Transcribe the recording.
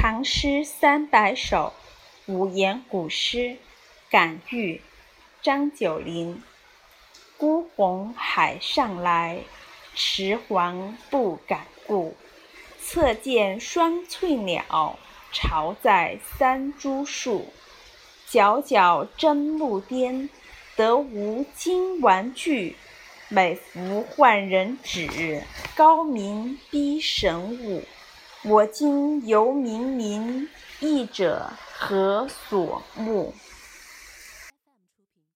唐诗三百首，五言古诗，感遇，张九龄。孤鸿海上来，迟缓不敢顾。侧见双翠鸟，巢在三株树。皎皎真木颠，得无金玩具。每服换人指，高明逼神武。我今犹冥冥，义者何所慕？